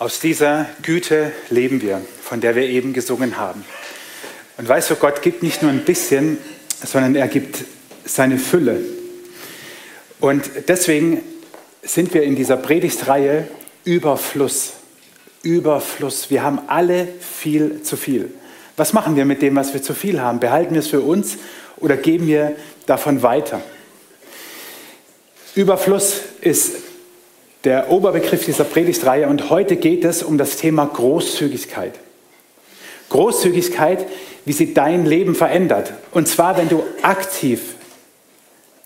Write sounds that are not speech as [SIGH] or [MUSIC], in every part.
Aus dieser Güte leben wir, von der wir eben gesungen haben. Und weißt du, Gott gibt nicht nur ein bisschen, sondern er gibt seine Fülle. Und deswegen sind wir in dieser Predigtreihe Überfluss. Überfluss. Wir haben alle viel zu viel. Was machen wir mit dem, was wir zu viel haben? Behalten wir es für uns oder geben wir davon weiter? Überfluss ist der Oberbegriff dieser Predigtreihe und heute geht es um das Thema Großzügigkeit. Großzügigkeit, wie sie dein Leben verändert. Und zwar, wenn du aktiv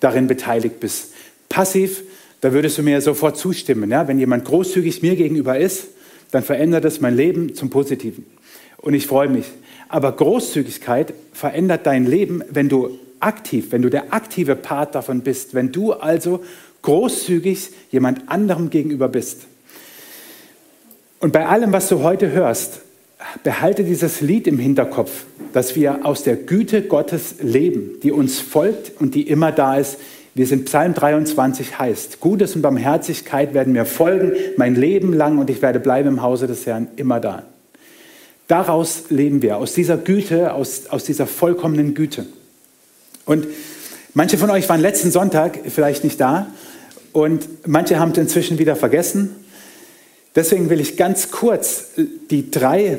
darin beteiligt bist. Passiv, da würdest du mir sofort zustimmen. Ja? Wenn jemand großzügig mir gegenüber ist, dann verändert es mein Leben zum Positiven. Und ich freue mich. Aber Großzügigkeit verändert dein Leben, wenn du aktiv, wenn du der aktive Part davon bist, wenn du also großzügig jemand anderem gegenüber bist. Und bei allem, was du heute hörst, behalte dieses Lied im Hinterkopf, dass wir aus der Güte Gottes leben, die uns folgt und die immer da ist, wie es in Psalm 23 heißt. Gutes und Barmherzigkeit werden mir folgen mein Leben lang und ich werde bleiben im Hause des Herrn immer da. Daraus leben wir, aus dieser Güte, aus, aus dieser vollkommenen Güte. Und manche von euch waren letzten Sonntag vielleicht nicht da und manche haben es inzwischen wieder vergessen. Deswegen will ich ganz kurz die drei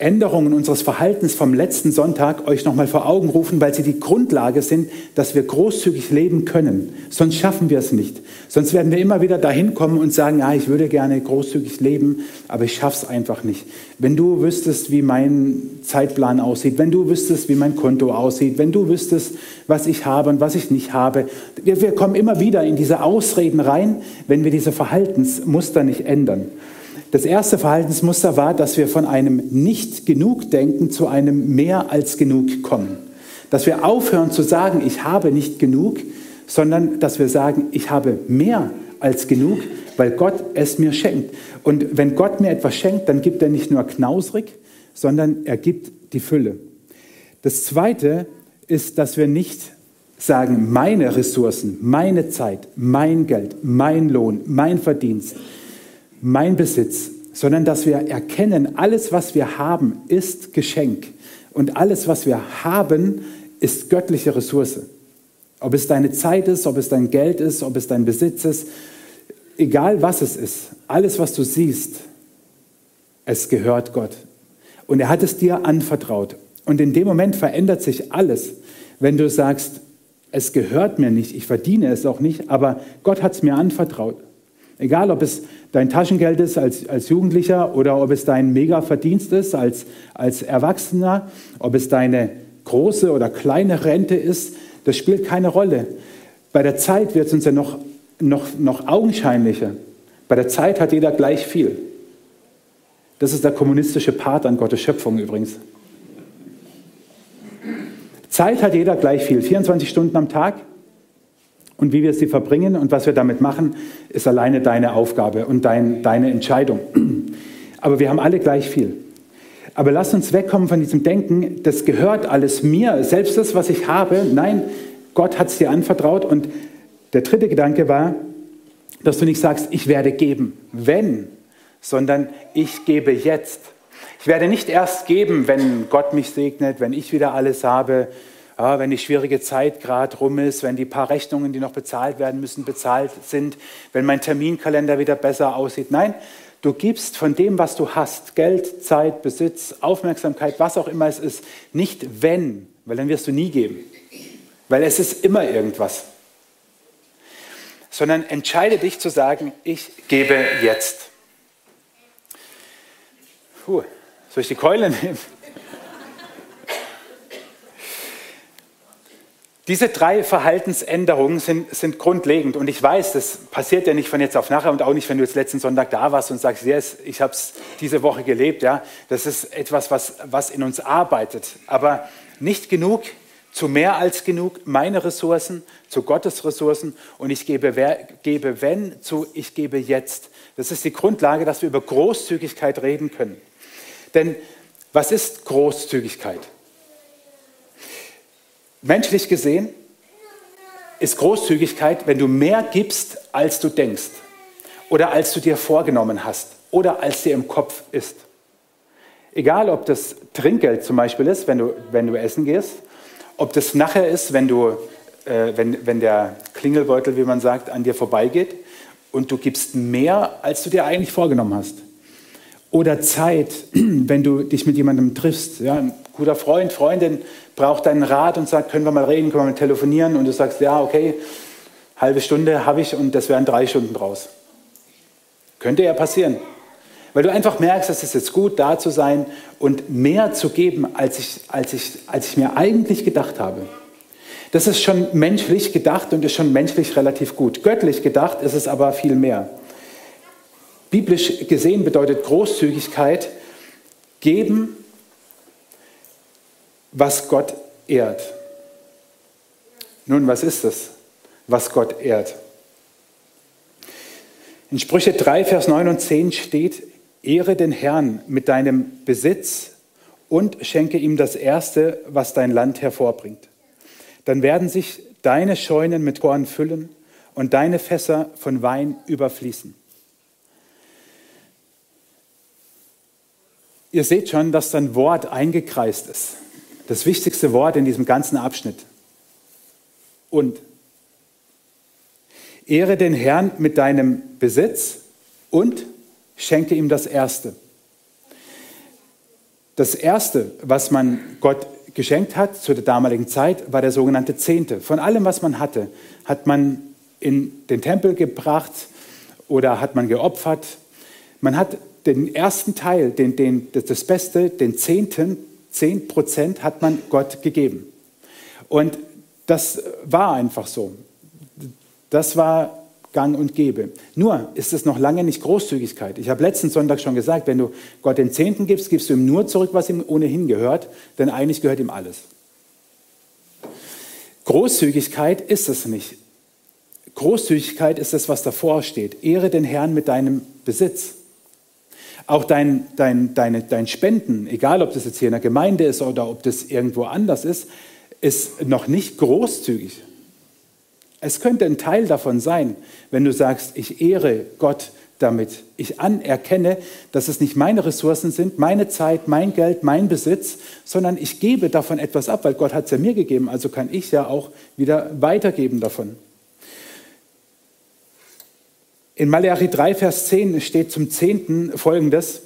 Änderungen unseres Verhaltens vom letzten Sonntag euch nochmal vor Augen rufen, weil sie die Grundlage sind, dass wir großzügig leben können. Sonst schaffen wir es nicht. Sonst werden wir immer wieder dahin kommen und sagen, ja, ich würde gerne großzügig leben, aber ich schaffe es einfach nicht. Wenn du wüsstest, wie mein Zeitplan aussieht, wenn du wüsstest, wie mein Konto aussieht, wenn du wüsstest, was ich habe und was ich nicht habe. Wir, wir kommen immer wieder in diese Ausreden rein, wenn wir diese Verhaltensmuster nicht ändern. Das erste Verhaltensmuster war, dass wir von einem nicht genug denken zu einem mehr als genug kommen. Dass wir aufhören zu sagen, ich habe nicht genug, sondern dass wir sagen, ich habe mehr als genug, weil Gott es mir schenkt. Und wenn Gott mir etwas schenkt, dann gibt er nicht nur knausrig, sondern er gibt die Fülle. Das zweite ist, dass wir nicht sagen, meine Ressourcen, meine Zeit, mein Geld, mein Lohn, mein Verdienst, mein Besitz, sondern dass wir erkennen, alles, was wir haben, ist Geschenk. Und alles, was wir haben, ist göttliche Ressource. Ob es deine Zeit ist, ob es dein Geld ist, ob es dein Besitz ist, egal was es ist, alles, was du siehst, es gehört Gott. Und er hat es dir anvertraut. Und in dem Moment verändert sich alles, wenn du sagst, es gehört mir nicht, ich verdiene es auch nicht, aber Gott hat es mir anvertraut. Egal, ob es dein Taschengeld ist als, als Jugendlicher oder ob es dein Mega-Verdienst ist als, als Erwachsener, ob es deine große oder kleine Rente ist, das spielt keine Rolle. Bei der Zeit wird es uns ja noch, noch, noch augenscheinlicher. Bei der Zeit hat jeder gleich viel. Das ist der kommunistische Part an Gottes Schöpfung übrigens. Zeit hat jeder gleich viel, 24 Stunden am Tag. Und wie wir sie verbringen und was wir damit machen, ist alleine deine Aufgabe und dein, deine Entscheidung. [CLEARS THROAT] Aber wir haben alle gleich viel. Aber lass uns wegkommen von diesem Denken, das gehört alles mir, selbst das, was ich habe. Nein, Gott hat es dir anvertraut. Und der dritte Gedanke war, dass du nicht sagst, ich werde geben, wenn, sondern ich gebe jetzt. Ich werde nicht erst geben, wenn Gott mich segnet, wenn ich wieder alles habe, ja, wenn die schwierige Zeit gerade rum ist, wenn die paar Rechnungen, die noch bezahlt werden müssen, bezahlt sind, wenn mein Terminkalender wieder besser aussieht. Nein, du gibst von dem, was du hast, Geld, Zeit, Besitz, Aufmerksamkeit, was auch immer es ist, nicht wenn, weil dann wirst du nie geben, weil es ist immer irgendwas, sondern entscheide dich zu sagen, ich gebe jetzt. Puh, soll ich die Keule nehmen? Diese drei Verhaltensänderungen sind, sind, grundlegend und ich weiß, das passiert ja nicht von jetzt auf nachher und auch nicht, wenn du jetzt letzten Sonntag da warst und sagst, yes, ich habe es diese Woche gelebt. Ja, das ist etwas, was, was in uns arbeitet. Aber nicht genug, zu mehr als genug, meine Ressourcen, zu Gottes Ressourcen und ich gebe, gebe wenn zu ich gebe jetzt. Das ist die Grundlage, dass wir über Großzügigkeit reden können. Denn was ist Großzügigkeit? Menschlich gesehen ist Großzügigkeit, wenn du mehr gibst, als du denkst oder als du dir vorgenommen hast. oder als dir im Kopf ist. Egal, ob das Trinkgeld zum Beispiel ist, wenn du, wenn du essen gehst, ob das nachher ist, wenn, du, äh, wenn, wenn der Klingelbeutel, wie man sagt, an dir vorbeigeht und du gibst mehr, als du dir eigentlich vorgenommen hast. Oder Zeit, [CLEARS THROAT] wenn du dich mit jemandem triffst. Ja, ein guter Freund, Freundin braucht deinen Rat und sagt, können wir mal reden, können wir mal telefonieren und du sagst, ja, okay, halbe Stunde habe ich und das wären drei Stunden draus. Könnte ja passieren. Weil du einfach merkst, es ist jetzt gut, da zu sein und mehr zu geben, als ich, als ich, als ich mir eigentlich gedacht habe. Das ist schon menschlich gedacht und ist schon menschlich relativ gut. Göttlich gedacht ist es aber viel mehr. Biblisch gesehen bedeutet Großzügigkeit geben, was Gott ehrt. Nun, was ist es, was Gott ehrt? In Sprüche 3, Vers 9 und 10 steht, Ehre den Herrn mit deinem Besitz und schenke ihm das Erste, was dein Land hervorbringt. Dann werden sich deine Scheunen mit Korn füllen und deine Fässer von Wein überfließen. Ihr seht schon, dass ein Wort eingekreist ist. Das wichtigste Wort in diesem ganzen Abschnitt. Und ehre den Herrn mit deinem Besitz und schenke ihm das Erste. Das Erste, was man Gott geschenkt hat zu der damaligen Zeit, war der sogenannte Zehnte. Von allem, was man hatte, hat man in den Tempel gebracht oder hat man geopfert. Man hat den ersten Teil, den, den, das Beste, den Zehnten, zehn Prozent hat man Gott gegeben. Und das war einfach so. Das war gang und gäbe. Nur ist es noch lange nicht Großzügigkeit. Ich habe letzten Sonntag schon gesagt, wenn du Gott den Zehnten gibst, gibst du ihm nur zurück, was ihm ohnehin gehört, denn eigentlich gehört ihm alles. Großzügigkeit ist es nicht. Großzügigkeit ist das, was davor steht. Ehre den Herrn mit deinem Besitz. Auch dein, dein, deine, dein Spenden, egal ob das jetzt hier in der Gemeinde ist oder ob das irgendwo anders ist, ist noch nicht großzügig. Es könnte ein Teil davon sein, wenn du sagst, ich ehre Gott damit. Ich anerkenne, dass es nicht meine Ressourcen sind, meine Zeit, mein Geld, mein Besitz, sondern ich gebe davon etwas ab, weil Gott hat es ja mir gegeben, also kann ich ja auch wieder weitergeben davon. In Malachi 3, Vers 10 steht zum Zehnten folgendes,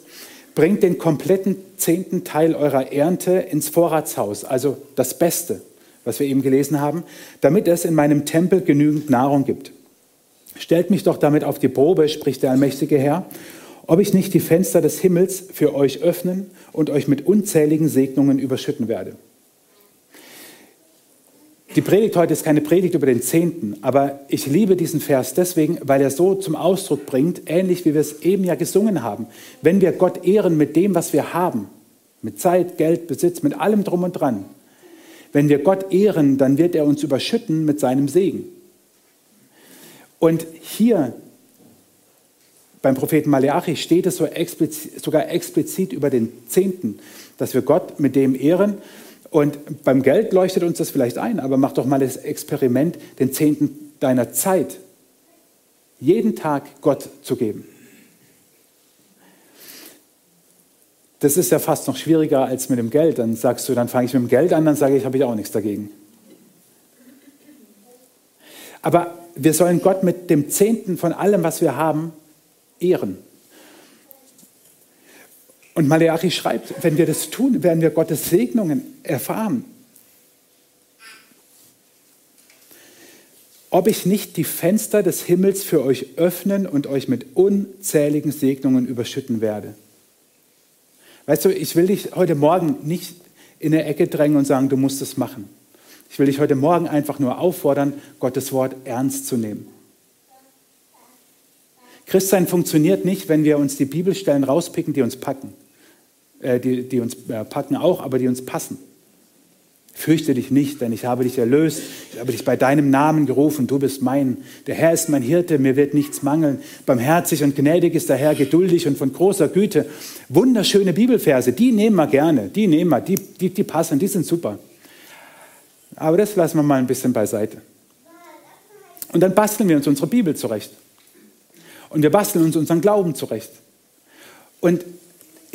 bringt den kompletten zehnten Teil eurer Ernte ins Vorratshaus, also das Beste was wir eben gelesen haben, damit es in meinem Tempel genügend Nahrung gibt. Stellt mich doch damit auf die Probe, spricht der allmächtige Herr, ob ich nicht die Fenster des Himmels für euch öffnen und euch mit unzähligen Segnungen überschütten werde. Die Predigt heute ist keine Predigt über den Zehnten, aber ich liebe diesen Vers deswegen, weil er so zum Ausdruck bringt, ähnlich wie wir es eben ja gesungen haben. Wenn wir Gott ehren mit dem, was wir haben, mit Zeit, Geld, Besitz, mit allem drum und dran, wenn wir Gott ehren, dann wird er uns überschütten mit seinem Segen. Und hier beim Propheten Maleachi steht es so explizit, sogar explizit über den Zehnten, dass wir Gott mit dem ehren. Und beim Geld leuchtet uns das vielleicht ein, aber mach doch mal das Experiment, den Zehnten deiner Zeit jeden Tag Gott zu geben. Das ist ja fast noch schwieriger als mit dem Geld. Dann sagst du, dann fange ich mit dem Geld an, dann sage ich, habe ich auch nichts dagegen. Aber wir sollen Gott mit dem Zehnten von allem, was wir haben, ehren. Und Maleachi schreibt, wenn wir das tun, werden wir Gottes Segnungen erfahren. Ob ich nicht die Fenster des Himmels für euch öffnen und euch mit unzähligen Segnungen überschütten werde. Weißt du, ich will dich heute Morgen nicht in eine Ecke drängen und sagen, du musst es machen. Ich will dich heute Morgen einfach nur auffordern, Gottes Wort ernst zu nehmen. Christsein funktioniert nicht, wenn wir uns die Bibelstellen rauspicken, die uns packen. Äh, die, die uns äh, packen auch, aber die uns passen. Fürchte dich nicht, denn ich habe dich erlöst, ich habe dich bei deinem Namen gerufen, du bist mein. Der Herr ist mein Hirte, mir wird nichts mangeln. Barmherzig und gnädig ist der Herr, geduldig und von großer Güte. Wunderschöne Bibelverse, die nehmen wir gerne, die nehmen wir, die, die, die passen, die sind super. Aber das lassen wir mal ein bisschen beiseite. Und dann basteln wir uns unsere Bibel zurecht. Und wir basteln uns unseren Glauben zurecht. Und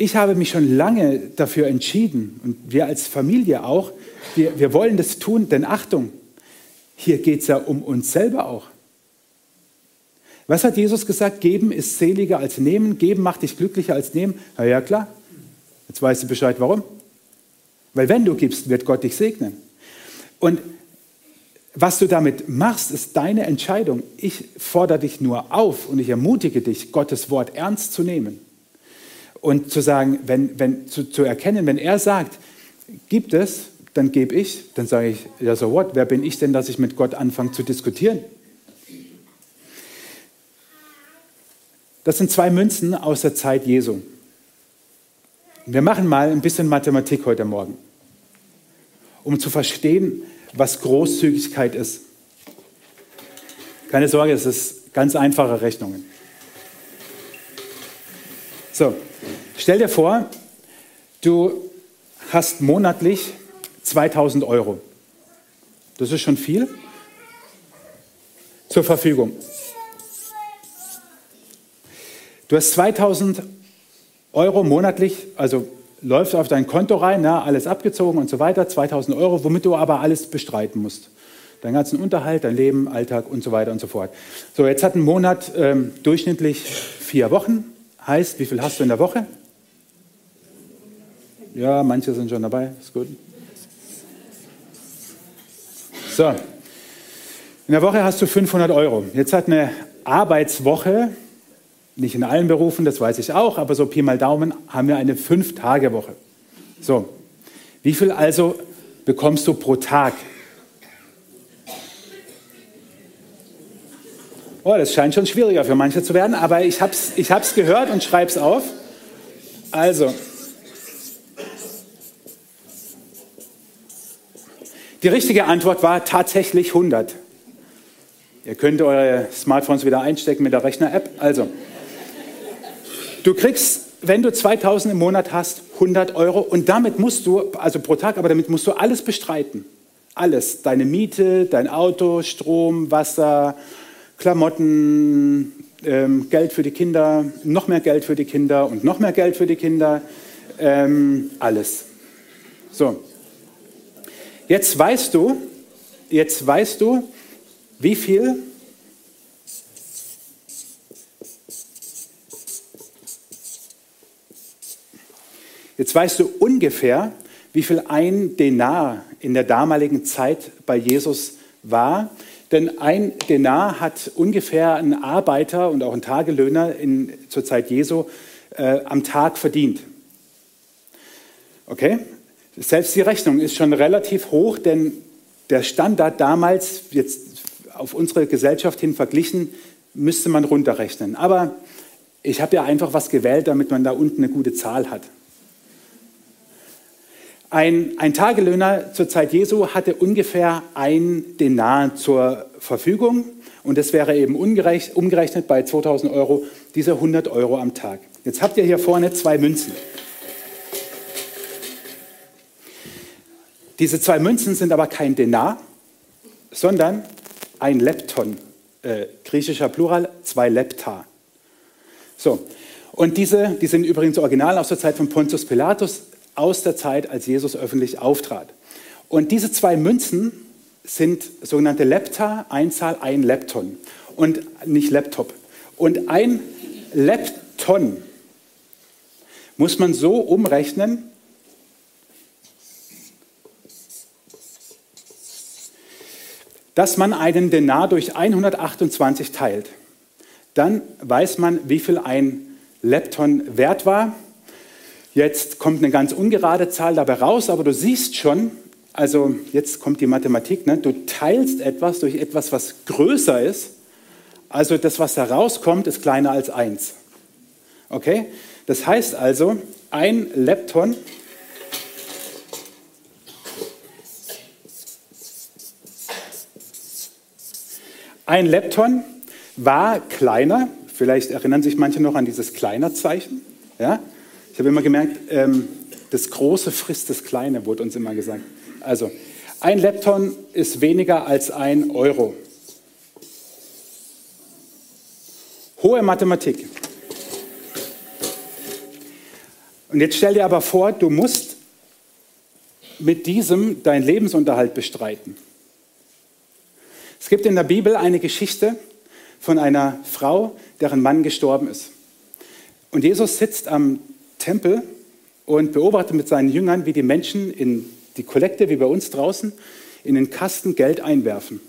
ich habe mich schon lange dafür entschieden und wir als Familie auch, wir, wir wollen das tun, denn Achtung, hier geht es ja um uns selber auch. Was hat Jesus gesagt? Geben ist seliger als nehmen. Geben macht dich glücklicher als nehmen. Na ja, klar. Jetzt weißt du Bescheid, warum. Weil wenn du gibst, wird Gott dich segnen. Und was du damit machst, ist deine Entscheidung. Ich fordere dich nur auf und ich ermutige dich, Gottes Wort ernst zu nehmen. Und zu sagen, wenn, wenn, zu, zu erkennen, wenn er sagt, gibt es, dann gebe ich, dann sage ich, ja so what, wer bin ich denn, dass ich mit Gott anfange zu diskutieren? Das sind zwei Münzen aus der Zeit Jesu. Wir machen mal ein bisschen Mathematik heute Morgen, um zu verstehen, was Großzügigkeit ist. Keine Sorge, es ist ganz einfache Rechnungen. So, stell dir vor, du hast monatlich 2000 Euro. Das ist schon viel zur Verfügung. Du hast 2000 Euro monatlich, also läuft auf dein Konto rein, na, alles abgezogen und so weiter, 2000 Euro, womit du aber alles bestreiten musst. Deinen ganzen Unterhalt, dein Leben, Alltag und so weiter und so fort. So, jetzt hat ein Monat ähm, durchschnittlich vier Wochen. Heißt, wie viel hast du in der Woche? Ja, manche sind schon dabei, ist gut. So, in der Woche hast du 500 Euro. Jetzt hat eine Arbeitswoche nicht in allen Berufen, das weiß ich auch, aber so Pi mal Daumen haben wir eine Fünf-Tage-Woche. So, wie viel also bekommst du pro Tag? Oh, das scheint schon schwieriger für manche zu werden, aber ich habe es ich hab's gehört und schreibe es auf. Also, die richtige Antwort war tatsächlich 100. Ihr könnt eure Smartphones wieder einstecken mit der Rechner-App. Also, Du kriegst, wenn du 2000 im Monat hast, 100 Euro und damit musst du, also pro Tag, aber damit musst du alles bestreiten. Alles. Deine Miete, dein Auto, Strom, Wasser, Klamotten, ähm, Geld für die Kinder, noch mehr Geld für die Kinder und noch mehr Geld für die Kinder. Ähm, alles. So. Jetzt weißt du, jetzt weißt du, wie viel Jetzt weißt du ungefähr, wie viel ein Denar in der damaligen Zeit bei Jesus war. Denn ein Denar hat ungefähr ein Arbeiter und auch ein Tagelöhner in, zur Zeit Jesu äh, am Tag verdient. Okay? Selbst die Rechnung ist schon relativ hoch, denn der Standard damals, jetzt auf unsere Gesellschaft hin verglichen, müsste man runterrechnen. Aber ich habe ja einfach was gewählt, damit man da unten eine gute Zahl hat. Ein, ein Tagelöhner zur Zeit Jesu hatte ungefähr ein Denar zur Verfügung und das wäre eben umgerechnet bei 2000 Euro diese 100 Euro am Tag. Jetzt habt ihr hier vorne zwei Münzen. Diese zwei Münzen sind aber kein Denar, sondern ein Lepton, äh, griechischer Plural, zwei Lepta. So, und diese, die sind übrigens original aus der Zeit von Pontius Pilatus, aus der Zeit, als Jesus öffentlich auftrat. Und diese zwei Münzen sind sogenannte Lepta, Einzahl ein Lepton und nicht Laptop. Und ein Lepton muss man so umrechnen, dass man einen Denar durch 128 teilt. Dann weiß man, wie viel ein Lepton wert war Jetzt kommt eine ganz ungerade Zahl dabei raus, aber du siehst schon, also jetzt kommt die Mathematik, ne? du teilst etwas durch etwas, was größer ist. Also das, was da rauskommt, ist kleiner als 1. Okay? Das heißt also, ein Lepton Ein Lepton war kleiner, vielleicht erinnern sich manche noch an dieses kleiner Zeichen. Ja? Ich habe immer gemerkt, ähm, das Große frisst das Kleine, wurde uns immer gesagt. Also, ein Lepton ist weniger als ein Euro. Hohe Mathematik. Und jetzt stell dir aber vor, du musst mit diesem deinen Lebensunterhalt bestreiten. Es gibt in der Bibel eine Geschichte von einer Frau, deren Mann gestorben ist. Und Jesus sitzt am Tempel und beobachtet mit seinen Jüngern, wie die Menschen in die Kollekte, wie bei uns draußen, in den Kasten Geld einwerfen.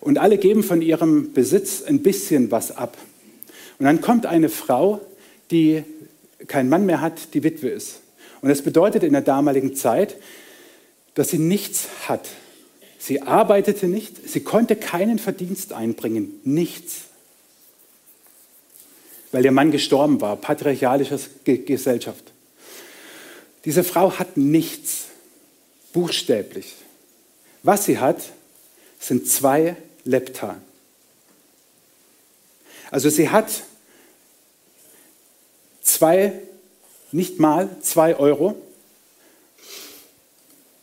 Und alle geben von ihrem Besitz ein bisschen was ab. Und dann kommt eine Frau, die keinen Mann mehr hat, die Witwe ist. Und das bedeutet in der damaligen Zeit, dass sie nichts hat. Sie arbeitete nicht, sie konnte keinen Verdienst einbringen, nichts. Weil ihr Mann gestorben war, patriarchalische Gesellschaft. Diese Frau hat nichts, buchstäblich. Was sie hat, sind zwei Lepta. Also sie hat zwei, nicht mal zwei Euro.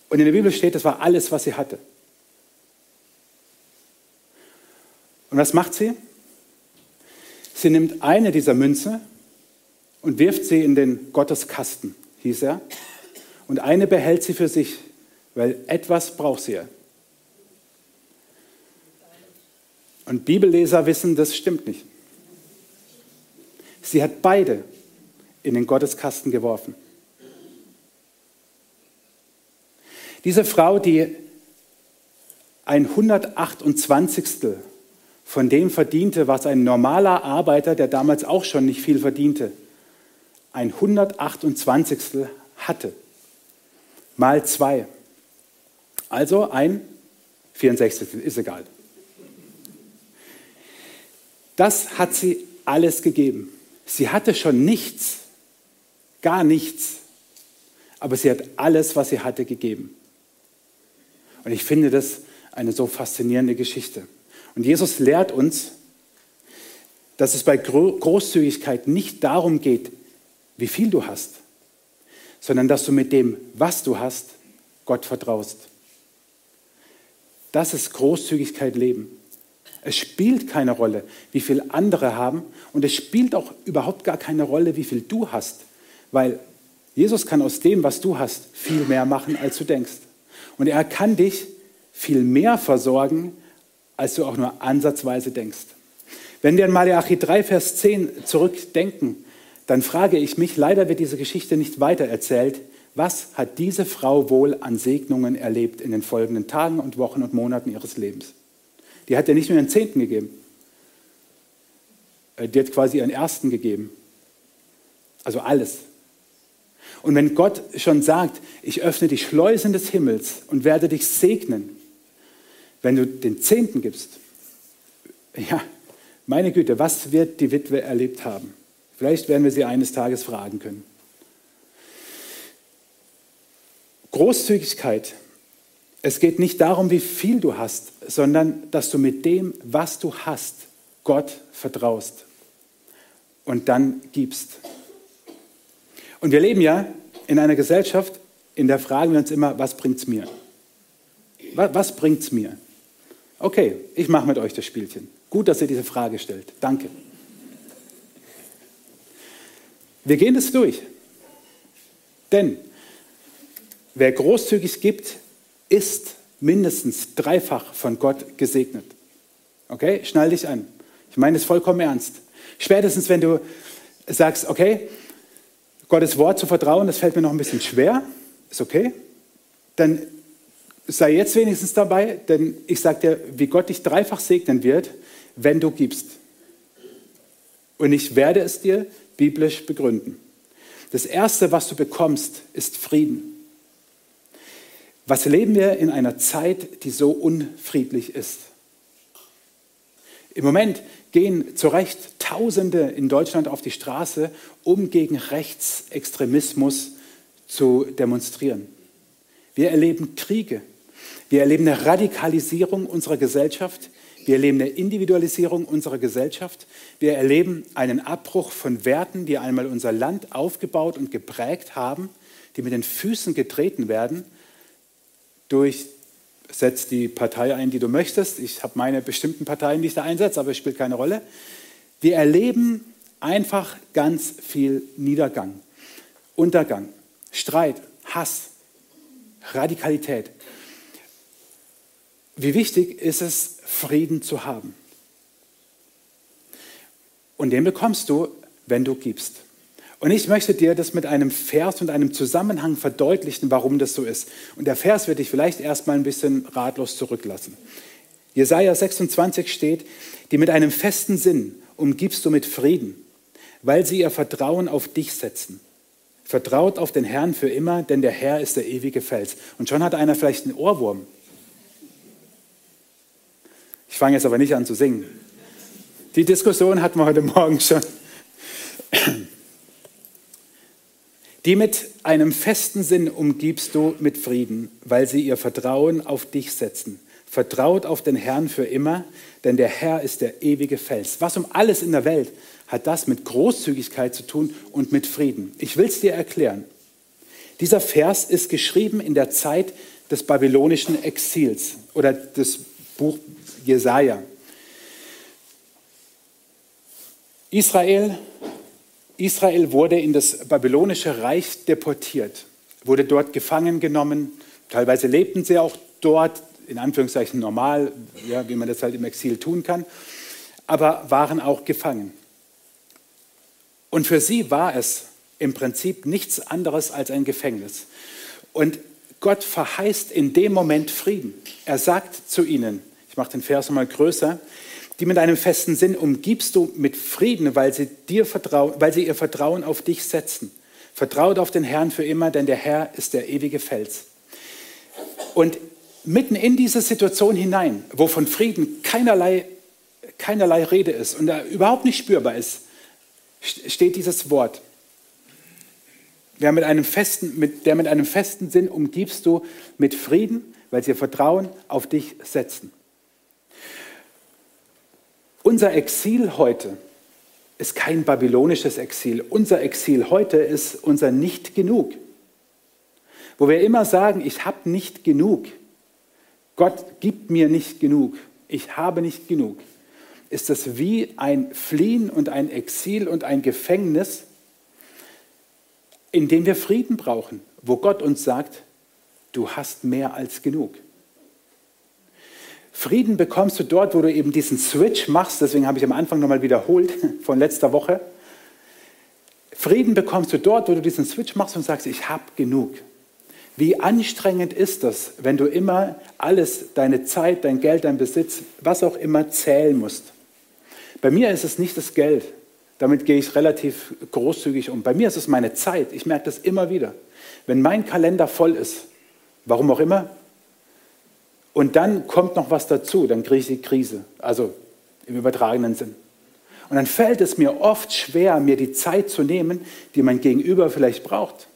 Und in der Bibel steht, das war alles, was sie hatte. Und was macht sie? Sie nimmt eine dieser Münze und wirft sie in den Gotteskasten, hieß er. Und eine behält sie für sich, weil etwas braucht sie. Und Bibelleser wissen, das stimmt nicht. Sie hat beide in den Gotteskasten geworfen. Diese Frau, die ein 128. von dem verdiente, was ein normaler Arbeiter, der damals auch schon nicht viel verdiente, ein 128. hatte, mal zwei. Also ein 64. ist egal. Das hat sie alles gegeben. Sie hatte schon nichts, gar nichts, aber sie hat alles, was sie hatte, gegeben. Und ich finde das eine so faszinierende Geschichte. Und Jesus lehrt uns, dass es bei Großzügigkeit nicht darum geht, wie viel du hast, sondern dass du mit dem, was du hast, Gott vertraust. Das ist Großzügigkeit leben. Es spielt keine Rolle, wie viel andere haben und es spielt auch überhaupt gar keine Rolle, wie viel du hast, weil Jesus kann aus dem, was du hast, viel mehr machen, als du denkst. Und er kann dich viel mehr versorgen, als du auch nur ansatzweise denkst. Wenn wir in Malachi 3, Vers 10 zurückdenken, dann frage ich mich, leider wird diese Geschichte nicht weiter erzählt, was hat diese Frau wohl an Segnungen erlebt in den folgenden Tagen und Wochen und Monaten ihres Lebens? Die hat ja nicht nur ihren Zehnten gegeben. Äh, die hat quasi ihren Ersten gegeben. Also alles. Und wenn Gott schon sagt, ich öffne die Schleusen des Himmels und werde dich segnen, wenn du den Zehnten gibst, ja, meine Güte, was wird die Witwe erlebt haben? Vielleicht werden wir sie eines Tages fragen können. Großzügigkeit es geht nicht darum, wie viel du hast, sondern dass du mit dem, was du hast, Gott vertraust und dann gibst. Und wir leben ja in einer Gesellschaft, in der fragen wir uns immer, was bringt es mir? Was, bringt es mir? Okay, ich mache mit euch das Spielchen. Gut, dass ihr diese Frage stellt. Danke. Wir gehen das durch. Denn wer großzügig gibt, ist mindestens dreifach von Gott gesegnet. Okay, schnall dich an. Ich meine es vollkommen ernst. Spätestens, wenn du sagst, okay, Gottes Wort zu vertrauen, das fällt mir noch ein bisschen schwer, ist okay, dann sei jetzt wenigstens dabei, denn ich sage dir, wie Gott dich dreifach segnen wird, wenn du gibst. Und ich werde es dir biblisch begründen. Das Erste, was du bekommst, ist Frieden. Was leben wir in einer Zeit, die so unfriedlich ist? Im Moment gehen zu Recht Tausende in Deutschland auf die Straße, um gegen Rechtsextremismus zu demonstrieren. Wir erleben Kriege. Wir erleben eine Radikalisierung unserer Gesellschaft. Wir erleben eine Individualisierung unserer Gesellschaft. Wir erleben einen Abbruch von Werten, die einmal unser Land aufgebaut und geprägt haben, die mit den Füßen getreten werden durch, setz die Partei ein, die du möchtest. Ich habe meine bestimmten Parteien, die ich da einsetze, aber es spielt keine Rolle. Wir erleben einfach ganz viel Niedergang. Untergang, Streit, Hass, Radikalität. Wie wichtig ist es, Frieden zu haben? Und den bekommst du, wenn du gibst. Und ich möchte dir das mit einem Vers und einem Zusammenhang verdeutlichen, warum das so ist. Und der Vers wird dich vielleicht erstmal ein bisschen ratlos zurücklassen. Jesaja 26 steht, die mit einem festen Sinn umgibst du mit Frieden, weil sie ihr Vertrauen auf dich setzen. Vertraut auf den Herrn für immer, denn der Herr ist der ewige Fels. Und schon hat einer vielleicht einen Ohrwurm. Ich fange jetzt aber nicht an zu singen. Die Diskussion hatten wir heute Morgen schon. Die mit einem festen Sinn umgibst du mit Frieden, weil sie ihr Vertrauen auf dich setzen. Vertraut auf den Herrn für immer, denn der Herr ist der ewige Fels. Was um alles in der Welt hat das mit Großzügigkeit zu tun und mit Frieden? Ich will es dir erklären. Dieser Vers ist geschrieben in der Zeit des babylonischen Exils oder des Buch Jesaja. Israel, Israel wurde in das babylonische Reich deportiert, wurde dort gefangen genommen. Teilweise lebten sie auch dort, in Anführungszeichen normal, ja, wie man das halt im Exil tun kann, aber waren auch gefangen. Und für sie war es im Prinzip nichts anderes als ein Gefängnis. Und Gott verheißt in dem Moment Frieden. Er sagt zu ihnen, ich mache den Vers mal größer, die mit einem festen Sinn umgibst du mit Frieden, weil sie, dir vertrauen, weil sie ihr Vertrauen auf dich setzen. Vertraut auf den Herrn für immer, denn der Herr ist der ewige Fels. Und mitten in diese Situation hinein, wo von Frieden keinerlei, keinerlei Rede ist und er überhaupt nicht spürbar ist, steht dieses Wort. Der mit, einem festen, mit, der mit einem festen Sinn umgibst du mit Frieden, weil sie ihr Vertrauen auf dich setzen. Unser Exil heute ist kein babylonisches Exil. Unser Exil heute ist unser Nicht genug. Wo wir immer sagen, ich habe nicht genug. Gott gibt mir nicht genug. Ich habe nicht genug. Ist das wie ein Fliehen und ein Exil und ein Gefängnis, in dem wir Frieden brauchen, wo Gott uns sagt, du hast mehr als genug. Frieden bekommst du dort, wo du eben diesen Switch machst, deswegen habe ich am Anfang nochmal wiederholt [LAUGHS] von letzter Woche. Frieden bekommst du dort, wo du diesen Switch machst und sagst, ich habe genug. Wie anstrengend ist das, wenn du immer alles, deine Zeit, dein Geld, dein Besitz, was auch immer zählen musst. Bei mir ist es nicht das Geld, damit gehe ich relativ großzügig um. Bei mir ist es meine Zeit, ich merke das immer wieder. Wenn mein Kalender voll ist, warum auch immer, und dann kommt noch was dazu, dann kriege ich die Krise, also im übertragenen Sinn. Und dann fällt es mir oft schwer, mir die Zeit zu nehmen, die mein Gegenüber vielleicht braucht.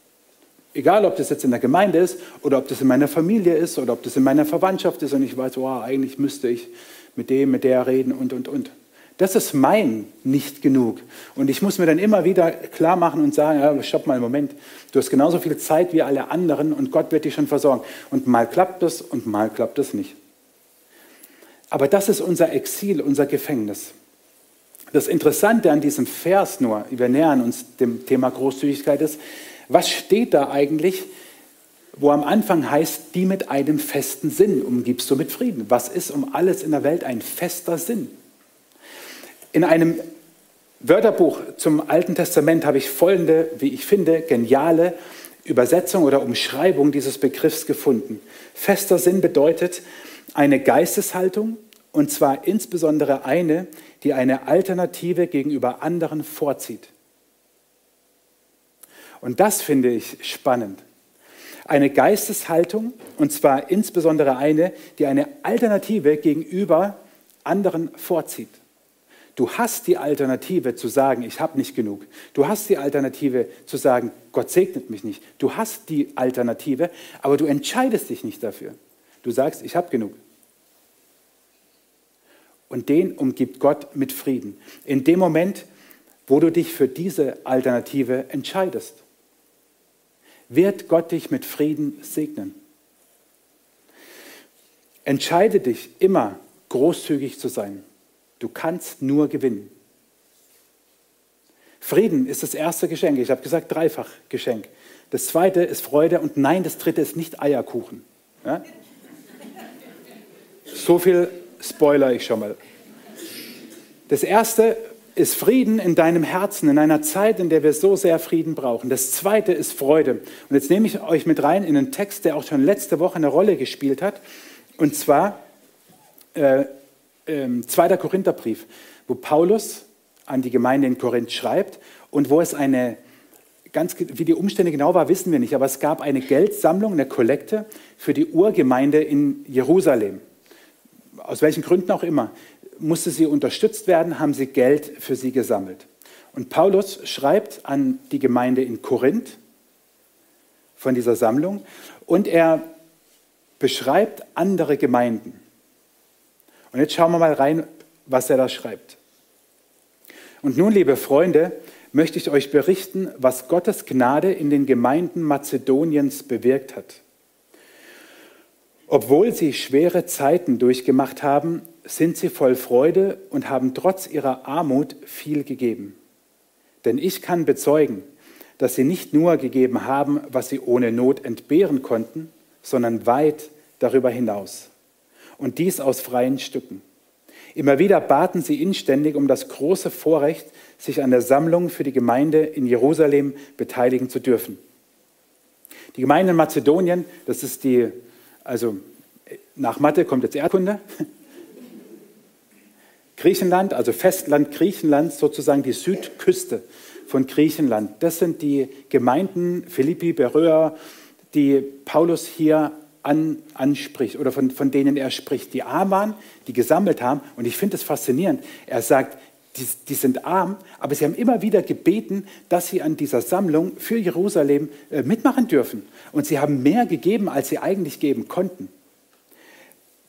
Egal, ob das jetzt in der Gemeinde ist oder ob das in meiner Familie ist oder ob das in meiner Verwandtschaft ist und ich weiß, wow, eigentlich müsste ich mit dem, mit der reden und, und, und. Das ist mein nicht genug. Und ich muss mir dann immer wieder klar machen und sagen, ja, stopp mal einen Moment, du hast genauso viel Zeit wie alle anderen und Gott wird dich schon versorgen. Und mal klappt es und mal klappt es nicht. Aber das ist unser Exil, unser Gefängnis. Das Interessante an diesem Vers nur, wir nähern uns dem Thema Großzügigkeit, ist, was steht da eigentlich, wo am Anfang heißt, die mit einem festen Sinn umgibst du mit Frieden. Was ist um alles in der Welt ein fester Sinn? In einem Wörterbuch zum Alten Testament habe ich folgende, wie ich finde, geniale Übersetzung oder Umschreibung dieses Begriffs gefunden. Fester Sinn bedeutet eine Geisteshaltung, und zwar insbesondere eine, die eine Alternative gegenüber anderen vorzieht. Und das finde ich spannend. Eine Geisteshaltung, und zwar insbesondere eine, die eine Alternative gegenüber anderen vorzieht. Du hast die Alternative zu sagen, ich habe nicht genug. Du hast die Alternative zu sagen, Gott segnet mich nicht. Du hast die Alternative, aber du entscheidest dich nicht dafür. Du sagst, ich habe genug. Und den umgibt Gott mit Frieden. In dem Moment, wo du dich für diese Alternative entscheidest, wird Gott dich mit Frieden segnen. Entscheide dich immer, großzügig zu sein. Du kannst nur gewinnen. Frieden ist das erste Geschenk. Ich habe gesagt, dreifach Geschenk. Das zweite ist Freude und nein, das dritte ist nicht Eierkuchen. Ja? So viel spoiler ich schon mal. Das erste ist Frieden in deinem Herzen, in einer Zeit, in der wir so sehr Frieden brauchen. Das zweite ist Freude. Und jetzt nehme ich euch mit rein in einen Text, der auch schon letzte Woche eine Rolle gespielt hat. Und zwar äh, äh, 2. Korintherbrief, wo Paulus an die Gemeinde in Korinth schreibt und wo es eine, ganz, wie die Umstände genau war, wissen wir nicht, aber es gab eine Geldsammlung, eine Kollekte für die Urgemeinde in Jerusalem. Aus welchen Gründen auch immer musste sie unterstützt werden, haben sie Geld für sie gesammelt. Und Paulus schreibt an die Gemeinde in Korinth von dieser Sammlung und er beschreibt andere Gemeinden. Und jetzt schauen wir mal rein, was er da schreibt. Und nun, liebe Freunde, möchte ich euch berichten, was Gottes Gnade in den Gemeinden Mazedoniens bewirkt hat. Obwohl sie schwere Zeiten durchgemacht haben, sind sie voll Freude und haben trotz ihrer Armut viel gegeben. Denn ich kann bezeugen, dass sie nicht nur gegeben haben, was sie ohne Not entbehren konnten, sondern weit darüber hinaus. Und dies aus freien Stücken. Immer wieder baten sie inständig um das große Vorrecht, sich an der Sammlung für die Gemeinde in Jerusalem beteiligen zu dürfen. Die Gemeinde in Mazedonien, das ist die, also nach Mathe kommt jetzt Erdkunde, [LAUGHS] Griechenland, also Festland Griechenland, sozusagen die Südküste von Griechenland. Das sind die Gemeinden Philippi, Beröa, die Paulus hier an, anspricht oder von, von denen er spricht. Die arm waren, die gesammelt haben. Und ich finde es faszinierend. Er sagt, die, die, sind arm, aber sie haben immer wieder gebeten, dass sie an dieser Sammlung für Jerusalem äh, mitmachen dürfen. Und sie haben mehr gegeben, als sie eigentlich geben konnten.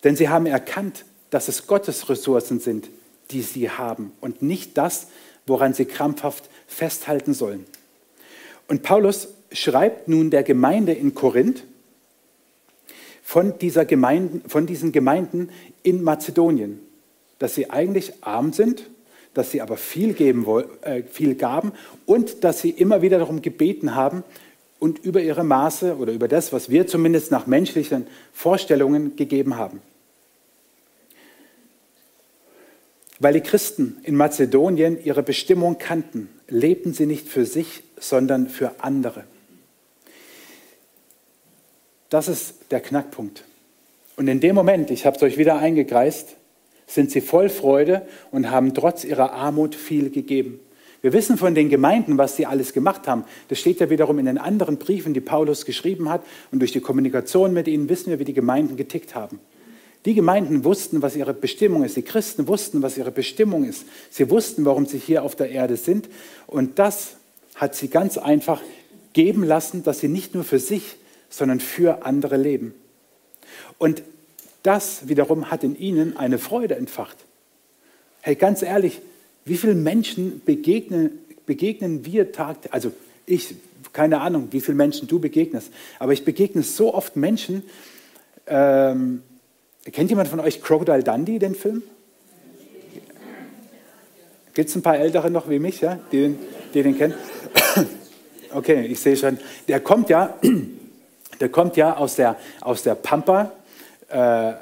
Denn sie haben erkannt, dass es Gottes Ressourcen sind, die sie haben und nicht das, woran sie krampfhaft festhalten sollen. Und Paulus schreibt nun der Gemeinde in Korinth von, dieser Gemeinden, von diesen Gemeinden in Mazedonien, dass sie eigentlich arm sind, dass sie aber viel, geben, äh, viel gaben und dass sie immer wieder darum gebeten haben und über ihre Maße oder über das, was wir zumindest nach menschlichen Vorstellungen gegeben haben. Weil die Christen in Mazedonien ihre Bestimmung kannten, lebten sie nicht für sich, sondern für andere. Das ist der Knackpunkt. Und in dem Moment, ich habe es euch wieder eingekreist, sind sie voll Freude und haben trotz ihrer Armut viel gegeben. Wir wissen von den Gemeinden, was sie alles gemacht haben. Das steht ja wiederum in den anderen Briefen, die Paulus geschrieben hat. Und durch die Kommunikation mit ihnen wissen wir, wie die Gemeinden getickt haben. Die Gemeinden wussten, was ihre Bestimmung ist. Die Christen wussten, was ihre Bestimmung ist. Sie wussten, warum sie hier auf der Erde sind. Und das hat sie ganz einfach geben lassen, dass sie nicht nur für sich, sondern für andere leben. Und das wiederum hat in ihnen eine Freude entfacht. Hey, ganz ehrlich, wie vielen Menschen begegnen, begegnen wir Tag, also ich, keine Ahnung, wie vielen Menschen du begegnest, aber ich begegne so oft Menschen, ähm, Kennt jemand von euch Crocodile Dundee, den Film? Gibt es ein paar Ältere noch wie mich, ja, die, die den kennen? [COUGHS] Okay, ich sehe schon. Der kommt ja, der kommt ja aus der, aus der Pampa, äh,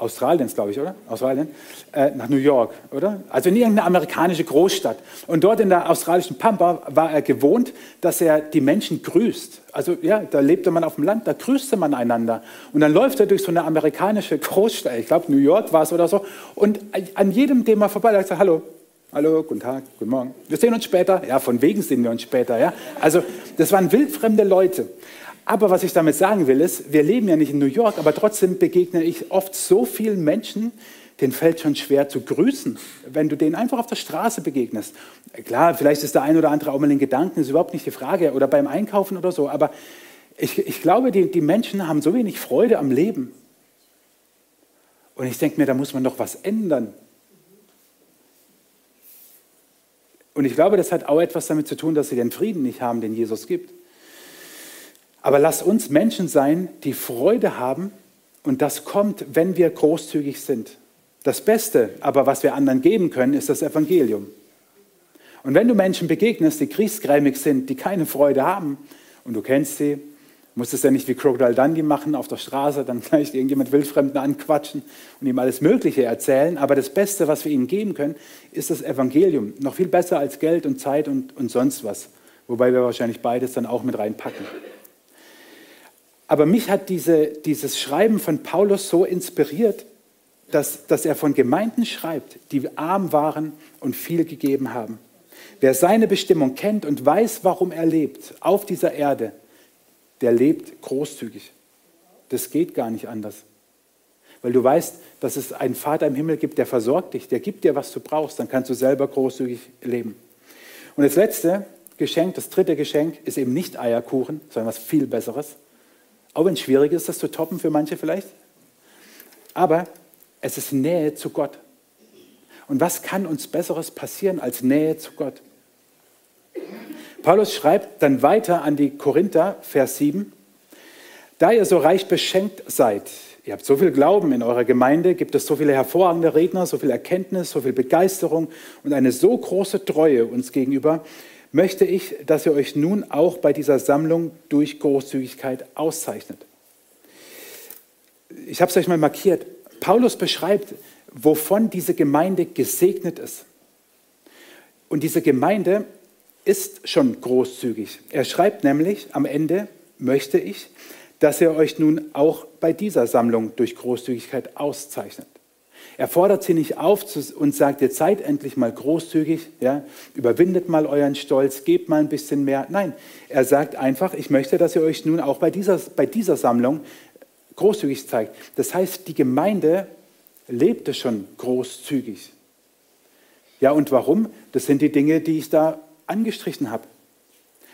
Australiens, glaube ich, oder? Australien, äh, nach New York, oder? Also in irgendeine amerikanische Großstadt. Und dort in der australischen Pampa war er gewohnt, dass er die Menschen grüßt. Also ja, da lebte man auf dem Land, da grüßte man einander. Und dann läuft er durch so eine amerikanische Großstadt, ich glaube New York war es oder so, und an jedem, dem er vorbei, sagt er, hallo, hallo, guten Tag, guten Morgen. Wir sehen uns später. Ja, von wegen sehen wir uns später, ja. Also das waren wildfremde Leute. Aber was ich damit sagen will, ist, wir leben ja nicht in New York, aber trotzdem begegne ich oft so vielen Menschen, denen fällt schon schwer zu grüßen, wenn du denen einfach auf der Straße begegnest. Klar, vielleicht ist der ein oder andere auch mal in Gedanken, ist überhaupt nicht die Frage, oder beim Einkaufen oder so, aber ich, ich glaube, die, die Menschen haben so wenig Freude am Leben. Und ich denke mir, da muss man doch was ändern. Und ich glaube, das hat auch etwas damit zu tun, dass sie den Frieden nicht haben, den Jesus gibt. Aber lass uns Menschen sein, die Freude haben und das kommt, wenn wir großzügig sind. Das Beste aber, was wir anderen geben können, ist das Evangelium. Und wenn du Menschen begegnest, die kriegsgrämig sind, die keine Freude haben, und du kennst sie, musst es ja nicht wie Crocodile Dundee machen auf der Straße, dann [LAUGHS] gleich irgendjemand Wildfremden anquatschen und ihm alles Mögliche erzählen. Aber das Beste, was wir ihnen geben können, ist das Evangelium. Noch viel besser als Geld und Zeit und, und sonst was. Wobei wir wahrscheinlich beides dann auch mit reinpacken. Aber mich hat diese, dieses Schreiben von Paulus so inspiriert, dass, dass er von Gemeinden schreibt, die arm waren und viel gegeben haben. Wer seine Bestimmung kennt und weiß, warum er lebt auf dieser Erde, der lebt großzügig. Das geht gar nicht anders. Weil du weißt, dass es einen Vater im Himmel gibt, der versorgt dich, der gibt dir, was du brauchst, dann kannst du selber großzügig leben. Und das letzte Geschenk, das dritte Geschenk, ist eben nicht Eierkuchen, sondern was viel Besseres. Auch wenn es schwierig ist, das zu toppen für manche vielleicht. Aber es ist Nähe zu Gott. Und was kann uns Besseres passieren als Nähe zu Gott? Paulus schreibt dann weiter an die Korinther, Vers 7, da ihr so reich beschenkt seid, ihr habt so viel Glauben in eurer Gemeinde, gibt es so viele hervorragende Redner, so viel Erkenntnis, so viel Begeisterung und eine so große Treue uns gegenüber, möchte ich, dass ihr euch nun auch bei dieser Sammlung durch Großzügigkeit auszeichnet. Ich habe es euch mal markiert. Paulus beschreibt, wovon diese Gemeinde gesegnet ist. Und diese Gemeinde ist schon großzügig. Er schreibt nämlich am Ende, möchte ich, dass ihr euch nun auch bei dieser Sammlung durch Großzügigkeit auszeichnet. Er fordert sie nicht auf und sagt, jetzt seid endlich mal großzügig, ja, überwindet mal euren Stolz, gebt mal ein bisschen mehr. Nein, er sagt einfach, ich möchte, dass ihr euch nun auch bei dieser, bei dieser Sammlung großzügig zeigt. Das heißt, die Gemeinde lebte schon großzügig. Ja, und warum? Das sind die Dinge, die ich da angestrichen habe.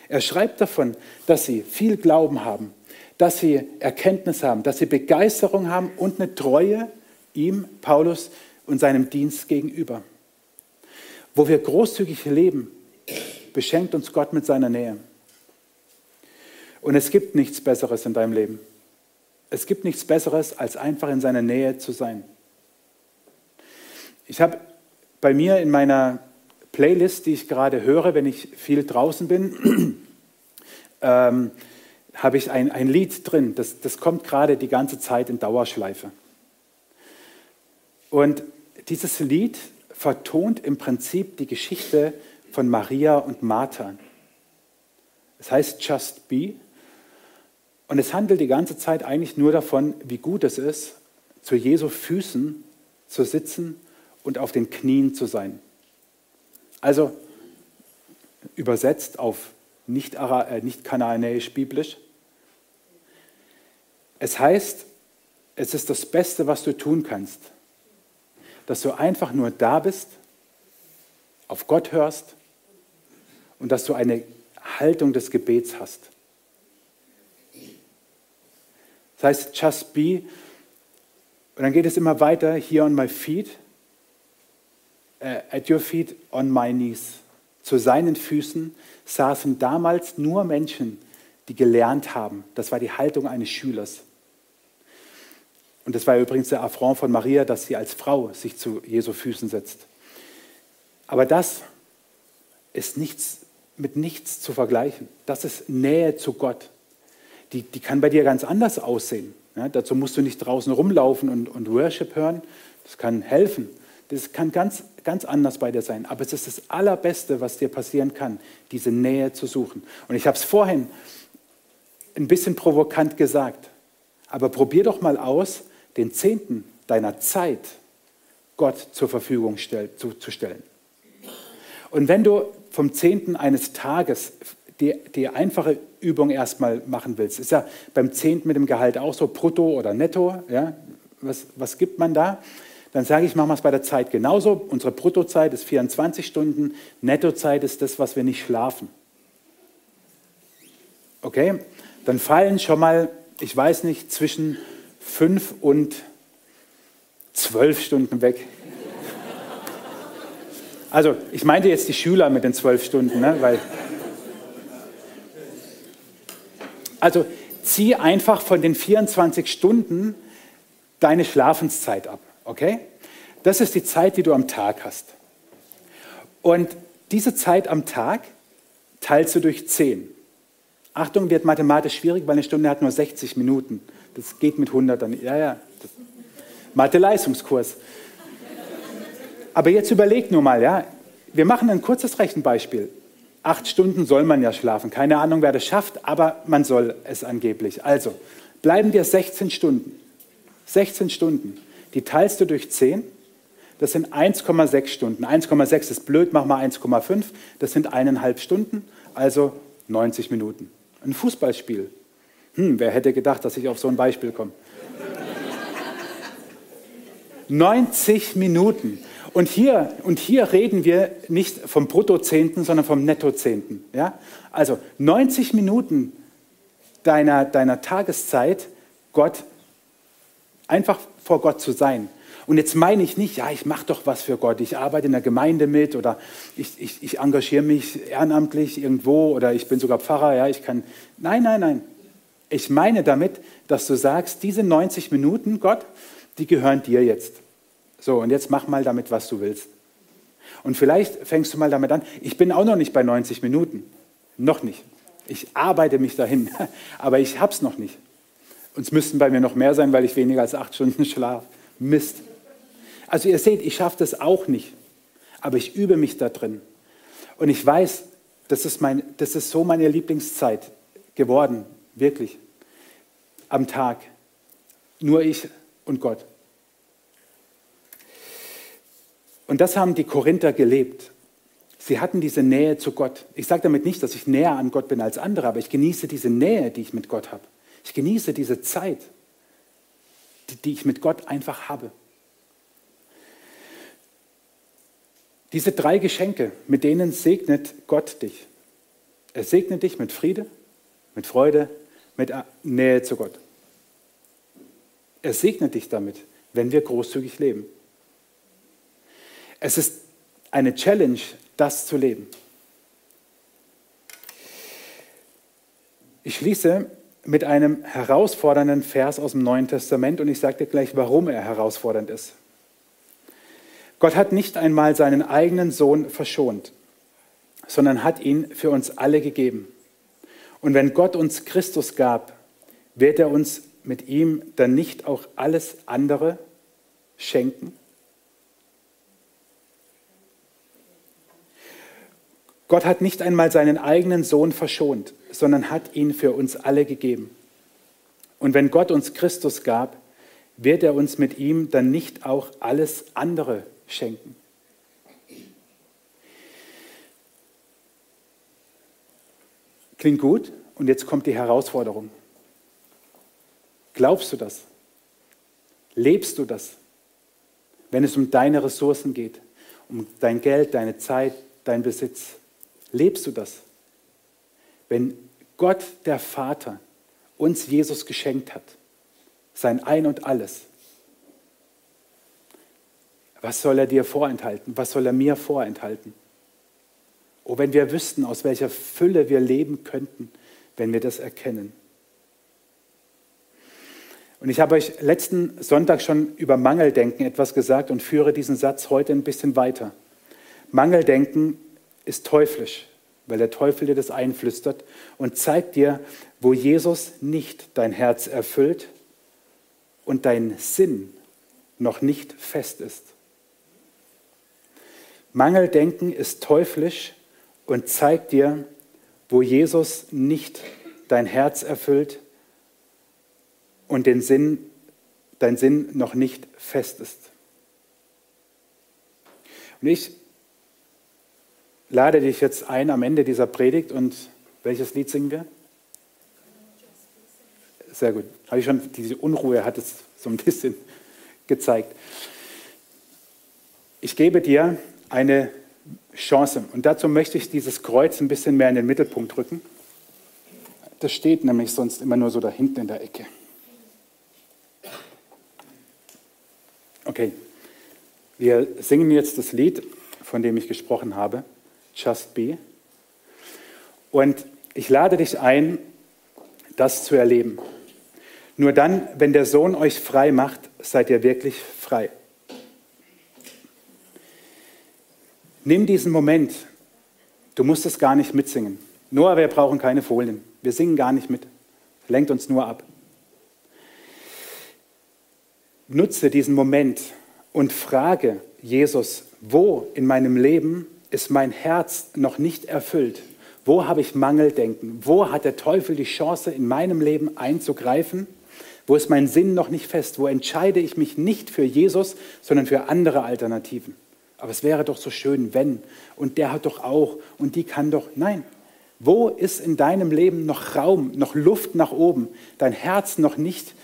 Er schreibt davon, dass sie viel Glauben haben, dass sie Erkenntnis haben, dass sie Begeisterung haben und eine Treue ihm, Paulus, und seinem Dienst gegenüber. Wo wir großzügig leben, beschenkt uns Gott mit seiner Nähe. Und es gibt nichts Besseres in deinem Leben. Es gibt nichts Besseres, als einfach in seiner Nähe zu sein. Ich habe bei mir in meiner Playlist, die ich gerade höre, wenn ich viel draußen bin, [CLEARS THROAT] ähm, habe ich ein, ein Lied drin. Das, das kommt gerade die ganze Zeit in Dauerschleife. Und dieses Lied vertont im Prinzip die Geschichte von Maria und Martha. Es heißt Just Be. Und es handelt die ganze Zeit eigentlich nur davon, wie gut es ist, zu Jesu Füßen zu sitzen und auf den Knien zu sein. Also übersetzt auf nicht, äh, nicht kanaanäisch-biblisch. Es heißt, es ist das Beste, was du tun kannst dass du einfach nur da bist, auf Gott hörst und dass du eine Haltung des Gebets hast. Das heißt, just be. Und dann geht es immer weiter, here on my feet, uh, at your feet, on my knees. Zu seinen Füßen saßen damals nur Menschen, die gelernt haben. Das war die Haltung eines Schülers. Und das war übrigens der Affront von Maria, dass sie als Frau sich zu Jesu Füßen setzt. Aber das ist nichts, mit nichts zu vergleichen. Das ist Nähe zu Gott. Die, die kann bei dir ganz anders aussehen. Ja, dazu musst du nicht draußen rumlaufen und, und Worship hören. Das kann helfen. Das kann ganz, ganz anders bei dir sein. Aber es ist das Allerbeste, was dir passieren kann, diese Nähe zu suchen. Und ich habe es vorhin ein bisschen provokant gesagt. Aber probier doch mal aus, den Zehnten deiner Zeit Gott zur Verfügung stell, zu, zu stellen. Und wenn du vom Zehnten eines Tages die, die einfache Übung erstmal machen willst, ist ja beim Zehnten mit dem Gehalt auch so, brutto oder netto, ja, was, was gibt man da? Dann sage ich, machen wir es bei der Zeit genauso. Unsere Bruttozeit ist 24 Stunden, Nettozeit ist das, was wir nicht schlafen. Okay? Dann fallen schon mal, ich weiß nicht, zwischen fünf und zwölf Stunden weg. Also ich meinte jetzt die Schüler mit den zwölf Stunden, ne? weil also zieh einfach von den 24 Stunden deine Schlafenszeit ab, okay? Das ist die Zeit, die du am Tag hast. Und diese Zeit am Tag teilst du durch 10. Achtung, wird mathematisch schwierig, weil eine Stunde hat nur 60 Minuten. Das geht mit 100 dann. Ja, ja. Mathe-Leistungskurs. Aber jetzt überlegt nur mal, ja. Wir machen ein kurzes Rechenbeispiel. Acht Stunden soll man ja schlafen. Keine Ahnung, wer das schafft, aber man soll es angeblich. Also, bleiben dir 16 Stunden. 16 Stunden. Die teilst du durch 10. Das sind 1,6 Stunden. 1,6 ist blöd, mach mal 1,5. Das sind eineinhalb Stunden, also 90 Minuten. Ein Fußballspiel. Hm, wer hätte gedacht, dass ich auf so ein Beispiel komme? 90 Minuten. Und hier, und hier reden wir nicht vom Bruttozehnten, sondern vom Nettozehnten. Ja? Also 90 Minuten deiner, deiner Tageszeit, Gott, einfach vor Gott zu sein. Und jetzt meine ich nicht, ja, ich mache doch was für Gott, ich arbeite in der Gemeinde mit oder ich, ich, ich engagiere mich ehrenamtlich irgendwo oder ich bin sogar Pfarrer, ja, ich kann. Nein, nein, nein. Ich meine damit, dass du sagst, diese 90 Minuten, Gott, die gehören dir jetzt. So, und jetzt mach mal damit, was du willst. Und vielleicht fängst du mal damit an. Ich bin auch noch nicht bei 90 Minuten. Noch nicht. Ich arbeite mich dahin, [LAUGHS] aber ich hab's noch nicht. Und es müssten bei mir noch mehr sein, weil ich weniger als acht Stunden [LAUGHS] schlafe. Mist. Also ihr seht, ich schaffe das auch nicht, aber ich übe mich da drin. Und ich weiß, das ist, mein, das ist so meine Lieblingszeit geworden, wirklich, am Tag. Nur ich und Gott. Und das haben die Korinther gelebt. Sie hatten diese Nähe zu Gott. Ich sage damit nicht, dass ich näher an Gott bin als andere, aber ich genieße diese Nähe, die ich mit Gott habe. Ich genieße diese Zeit, die, die ich mit Gott einfach habe. Diese drei Geschenke, mit denen segnet Gott dich. Er segnet dich mit Friede, mit Freude, mit Nähe zu Gott. Er segnet dich damit, wenn wir großzügig leben. Es ist eine Challenge, das zu leben. Ich schließe mit einem herausfordernden Vers aus dem Neuen Testament und ich sage dir gleich, warum er herausfordernd ist. Gott hat nicht einmal seinen eigenen Sohn verschont, sondern hat ihn für uns alle gegeben. Und wenn Gott uns Christus gab, wird er uns mit ihm dann nicht auch alles andere schenken? Gott hat nicht einmal seinen eigenen Sohn verschont, sondern hat ihn für uns alle gegeben. Und wenn Gott uns Christus gab, wird er uns mit ihm dann nicht auch alles andere schenken. Klingt gut und jetzt kommt die Herausforderung. Glaubst du das? Lebst du das? Wenn es um deine Ressourcen geht, um dein Geld, deine Zeit, dein Besitz, lebst du das? Wenn Gott der Vater uns Jesus geschenkt hat, sein Ein und alles, was soll er dir vorenthalten? Was soll er mir vorenthalten? Oh, wenn wir wüssten, aus welcher Fülle wir leben könnten, wenn wir das erkennen. Und ich habe euch letzten Sonntag schon über Mangeldenken etwas gesagt und führe diesen Satz heute ein bisschen weiter. Mangeldenken ist teuflisch, weil der Teufel dir das einflüstert und zeigt dir, wo Jesus nicht dein Herz erfüllt und dein Sinn noch nicht fest ist. Mangeldenken ist teuflisch und zeigt dir, wo Jesus nicht dein Herz erfüllt und den Sinn, dein Sinn noch nicht fest ist. Und ich lade dich jetzt ein am Ende dieser Predigt und welches Lied singen wir? Sehr gut. Habe ich schon, diese Unruhe hat es so ein bisschen gezeigt. Ich gebe dir eine Chance. Und dazu möchte ich dieses Kreuz ein bisschen mehr in den Mittelpunkt rücken. Das steht nämlich sonst immer nur so da hinten in der Ecke. Okay, wir singen jetzt das Lied, von dem ich gesprochen habe, Just Be. Und ich lade dich ein, das zu erleben. Nur dann, wenn der Sohn euch frei macht, seid ihr wirklich frei. Nimm diesen Moment Du musst es gar nicht mitsingen. Nur wir brauchen keine Folien. Wir singen gar nicht mit. Lenkt uns nur ab. Nutze diesen Moment und frage Jesus, wo in meinem Leben ist mein Herz noch nicht erfüllt? Wo habe ich Mangeldenken? Wo hat der Teufel die Chance, in meinem Leben einzugreifen? Wo ist mein Sinn noch nicht fest? Wo entscheide ich mich nicht für Jesus, sondern für andere Alternativen? Aber es wäre doch so schön, wenn. Und der hat doch auch. Und die kann doch. Nein. Wo ist in deinem Leben noch Raum, noch Luft nach oben? Dein Herz noch nicht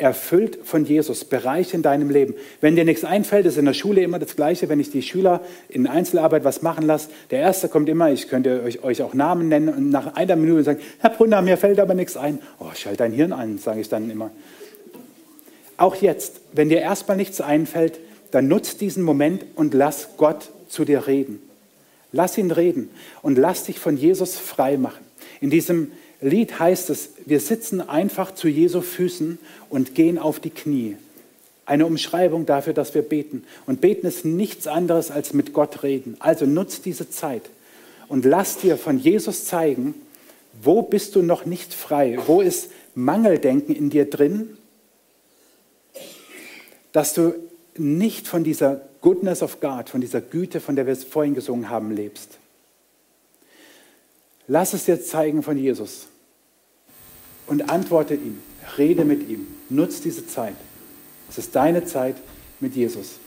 erfüllt von Jesus, Bereich in deinem Leben. Wenn dir nichts einfällt, ist in der Schule immer das Gleiche, wenn ich die Schüler in Einzelarbeit was machen lasse. Der Erste kommt immer, ich könnte euch, euch auch Namen nennen und nach einer Minute sagen, Herr Brunner, mir fällt aber nichts ein. Oh, schalt dein Hirn ein, sage ich dann immer. Auch jetzt, wenn dir erstmal nichts einfällt, dann nutz diesen Moment und lass Gott zu dir reden. Lass ihn reden und lass dich von Jesus frei machen. In diesem Lied heißt es, wir sitzen einfach zu Jesu Füßen und gehen auf die Knie. Eine Umschreibung dafür, dass wir beten. Und beten ist nichts anderes als mit Gott reden. Also nutz diese Zeit und lass dir von Jesus zeigen, wo bist du noch nicht frei? Wo ist Mangeldenken in dir drin, dass du nicht von dieser Goodness of God, von dieser Güte, von der wir es vorhin gesungen haben, lebst. Lass es dir zeigen von Jesus und antworte ihm, rede mit ihm, nutz diese Zeit. Es ist deine Zeit mit Jesus.